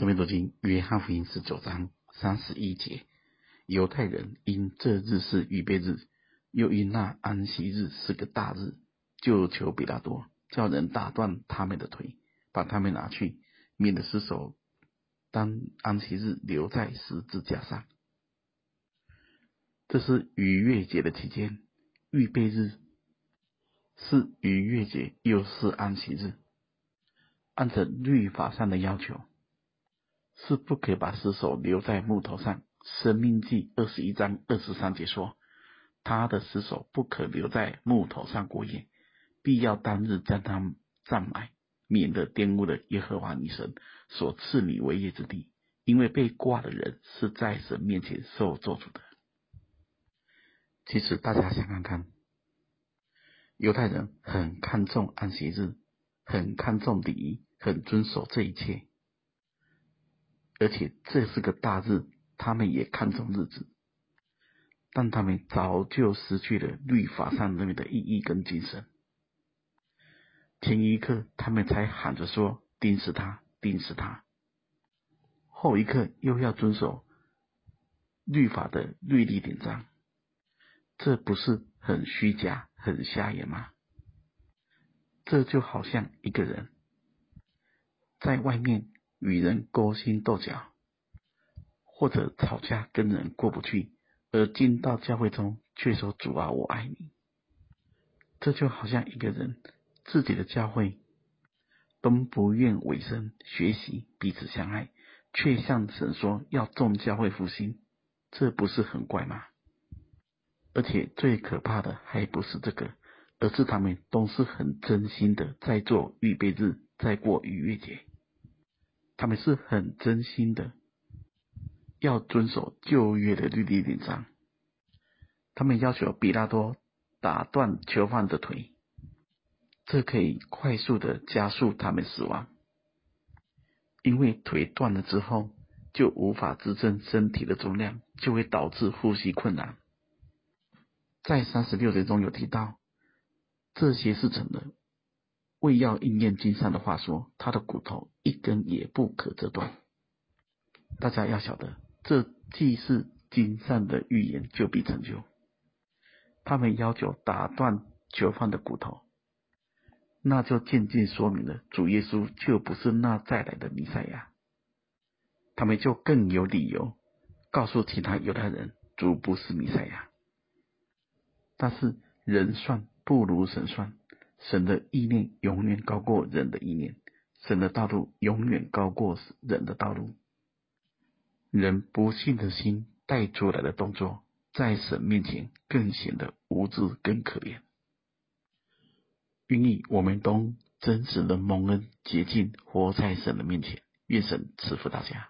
圣经读经约翰福音十九章三十一节，犹太人因这日是预备日，又因那安息日是个大日，就求彼拉多叫人打断他们的腿，把他们拿去，免得失手当安息日留在十字架上。这是逾越节的期间，预备日是逾越节，又是安息日，按照律法上的要求。是不可以把尸首留在木头上。生命记二十一章二十三节说，他的尸首不可留在木头上过夜，必要当日将他葬埋，免得玷污了耶和华你神所赐你为业之地。因为被挂的人是在神面前受咒诅的。其实大家想看看，犹太人很看重安息日，很看重礼仪，很遵守这一切。而且这是个大日，他们也看重日子，但他们早就失去了律法上那边的意义跟精神。前一刻他们才喊着说钉死他，钉死他，后一刻又要遵守律法的律例典章，这不是很虚假、很瞎眼吗？这就好像一个人在外面。与人勾心斗角，或者吵架跟人过不去，而进到教会中却说主啊，我爱你。这就好像一个人自己的教会都不愿委身学习彼此相爱，却向神说要众教会复兴，这不是很怪吗？而且最可怕的还不是这个，而是他们都是很真心的在做预备日，在过逾越节。他们是很真心的，要遵守旧约的律例典章。他们要求彼拉多打断囚犯的腿，这可以快速的加速他们死亡，因为腿断了之后就无法支撑身体的重量，就会导致呼吸困难。在三十六节中有提到，这些事成的。为要应验经上的话说，他的骨头一根也不可折断。大家要晓得，这既是经上的预言，就必成就。他们要求打断囚犯的骨头，那就渐渐说明了主耶稣就不是那再来的弥赛亚。他们就更有理由告诉其他犹太人，主不是弥赛亚。但是人算不如神算。神的意念永远高过人的意念，神的道路永远高过人的道路。人不信的心带出来的动作，在神面前更显得无知更可怜。愿意我们都真实的蒙恩洁净，活在神的面前。愿神赐福大家。